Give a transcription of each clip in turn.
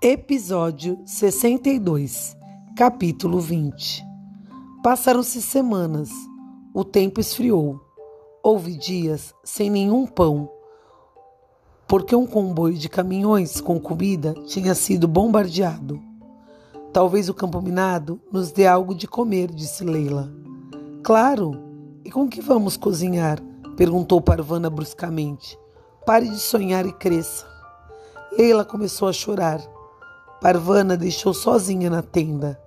Episódio 62, capítulo 20. Passaram-se semanas, o tempo esfriou. Houve dias sem nenhum pão, porque um comboio de caminhões com comida tinha sido bombardeado. Talvez o campo minado nos dê algo de comer, disse Leila. Claro, e com que vamos cozinhar? perguntou Parvana bruscamente. Pare de sonhar e cresça. Leila começou a chorar. Parvana deixou sozinha na tenda.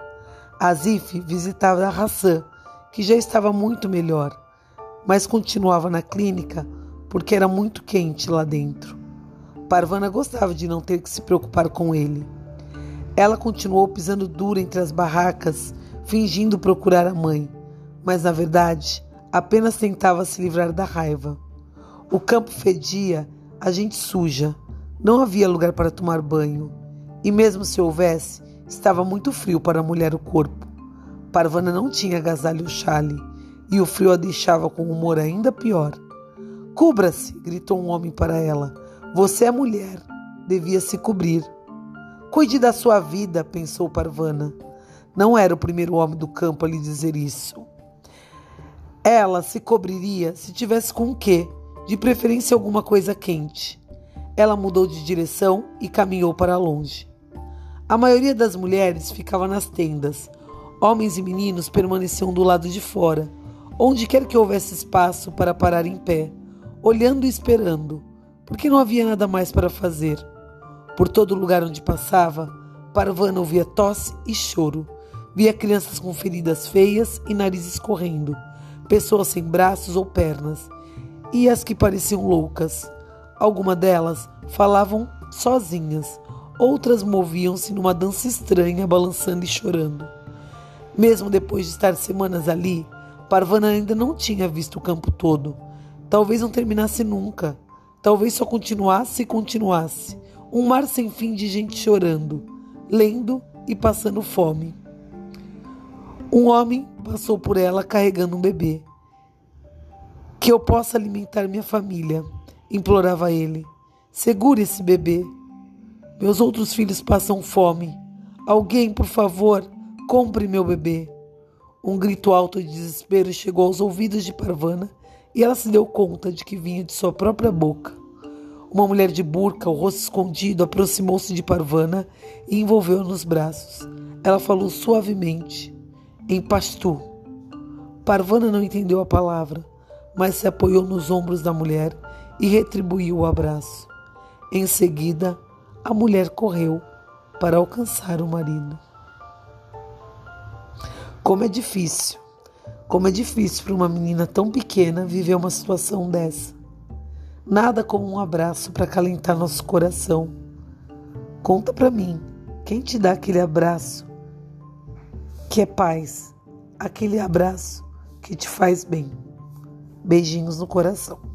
Azif visitava a Hassan, que já estava muito melhor, mas continuava na clínica porque era muito quente lá dentro. Parvana gostava de não ter que se preocupar com ele. Ela continuou pisando duro entre as barracas, fingindo procurar a mãe, mas na verdade apenas tentava se livrar da raiva. O campo fedia, a gente suja. Não havia lugar para tomar banho. E mesmo se houvesse, estava muito frio para a mulher o corpo. Parvana não tinha agasalho ou chale, e o frio a deixava com um humor ainda pior. Cubra-se! gritou um homem para ela. Você é mulher, devia se cobrir. Cuide da sua vida, pensou Parvana. Não era o primeiro homem do campo a lhe dizer isso. Ela se cobriria se tivesse com o quê? De preferência alguma coisa quente. Ela mudou de direção e caminhou para longe. A maioria das mulheres ficava nas tendas. Homens e meninos permaneciam do lado de fora, onde quer que houvesse espaço para parar em pé, olhando e esperando, porque não havia nada mais para fazer. Por todo lugar onde passava, Parvana ouvia tosse e choro. Via crianças com feridas feias e narizes correndo, pessoas sem braços ou pernas, e as que pareciam loucas. Algumas delas falavam sozinhas, Outras moviam-se numa dança estranha, balançando e chorando. Mesmo depois de estar semanas ali, Parvana ainda não tinha visto o campo todo. Talvez não terminasse nunca. Talvez só continuasse e continuasse. Um mar sem fim de gente chorando, lendo e passando fome. Um homem passou por ela carregando um bebê. Que eu possa alimentar minha família, implorava ele. Segure esse bebê. Meus outros filhos passam fome. Alguém, por favor, compre meu bebê. Um grito alto de desespero chegou aos ouvidos de Parvana e ela se deu conta de que vinha de sua própria boca. Uma mulher de burca, o rosto escondido, aproximou-se de Parvana e envolveu-a nos braços. Ela falou suavemente, em pastu. Parvana não entendeu a palavra, mas se apoiou nos ombros da mulher e retribuiu o abraço. Em seguida, a mulher correu para alcançar o marido. Como é difícil, como é difícil para uma menina tão pequena viver uma situação dessa. Nada como um abraço para acalentar nosso coração. Conta para mim, quem te dá aquele abraço que é paz, aquele abraço que te faz bem. Beijinhos no coração.